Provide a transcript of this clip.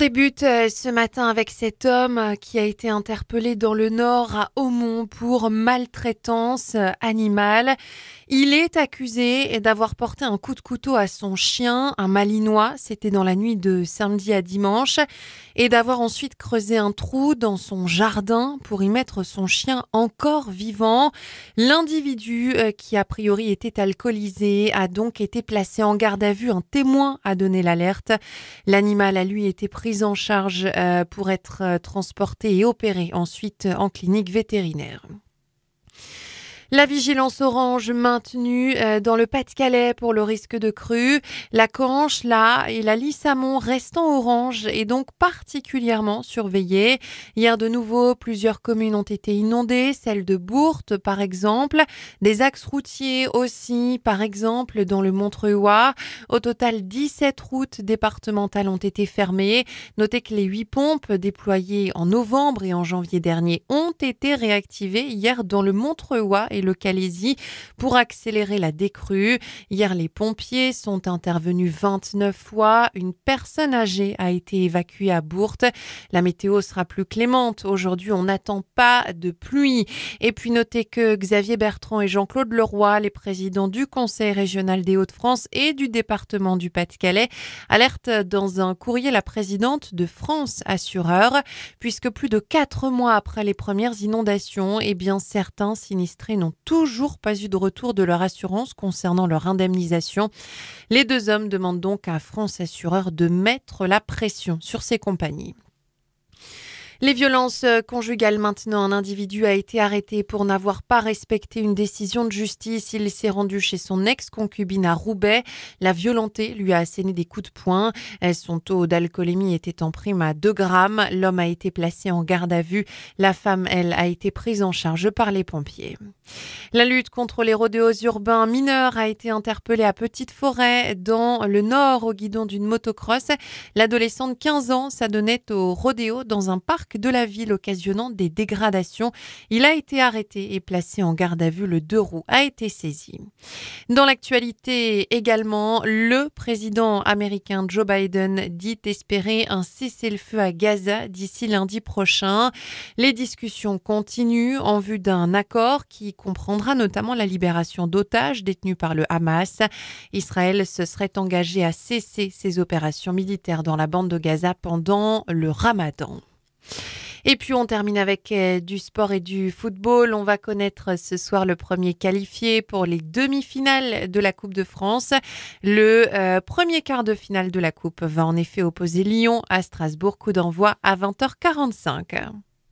débute euh, ce matin avec cet homme euh, qui a été interpellé dans le Nord à Aumont pour maltraitance euh, animale. Il est accusé d'avoir porté un coup de couteau à son chien, un malinois, c'était dans la nuit de samedi à dimanche, et d'avoir ensuite creusé un trou dans son jardin pour y mettre son chien encore vivant. L'individu qui a priori était alcoolisé a donc été placé en garde à vue. Un témoin a donné l'alerte. L'animal a lui été pris en charge euh, pour être euh, transporté et opéré ensuite en clinique vétérinaire. La vigilance orange maintenue euh, dans le Pas-de-Calais pour le risque de crue. La Canche, là, et la Lissamon restant orange et donc particulièrement surveillée. Hier, de nouveau, plusieurs communes ont été inondées, celle de Bourte, par exemple. Des axes routiers aussi, par exemple, dans le Montreuil. Au total, 17 routes départementales ont été fermées. Notez que les 8 pompes déployées en novembre et en janvier dernier ont été réactivées hier dans le Montreuil et le Calaisie pour accélérer la décrue. Hier, les pompiers sont intervenus 29 fois. Une personne âgée a été évacuée à Bourte. La météo sera plus clémente. Aujourd'hui, on n'attend pas de pluie. Et puis, notez que Xavier Bertrand et Jean-Claude Leroy, les présidents du Conseil régional des Hauts-de-France et du département du Pas-de-Calais, alertent dans un courrier la présidente de France Assureur, puisque plus de quatre mois après les premières inondations, eh bien, certains sinistrés n'ont toujours pas eu de retour de leur assurance concernant leur indemnisation. Les deux hommes demandent donc à France Assureur de mettre la pression sur ces compagnies. Les violences euh, conjugales maintenant, un individu a été arrêté pour n'avoir pas respecté une décision de justice. Il s'est rendu chez son ex-concubine à Roubaix. La violentée lui a asséné des coups de poing. Son taux d'alcoolémie était en prime à 2 grammes. L'homme a été placé en garde à vue. La femme, elle, a été prise en charge par les pompiers. La lutte contre les rodéos urbains mineurs a été interpellée à Petite Forêt, dans le nord, au guidon d'une motocross. L'adolescent de 15 ans s'adonnait au rodéo dans un parc de la ville occasionnant des dégradations. Il a été arrêté et placé en garde à vue. Le deux roues a été saisi. Dans l'actualité également, le président américain Joe Biden dit espérer un cessez-le-feu à Gaza d'ici lundi prochain. Les discussions continuent en vue d'un accord qui comprendra notamment la libération d'otages détenus par le Hamas. Israël se serait engagé à cesser ses opérations militaires dans la bande de Gaza pendant le ramadan. Et puis on termine avec euh, du sport et du football. On va connaître ce soir le premier qualifié pour les demi-finales de la Coupe de France. Le euh, premier quart de finale de la Coupe va en effet opposer Lyon à Strasbourg. Coup d'envoi à 20h45.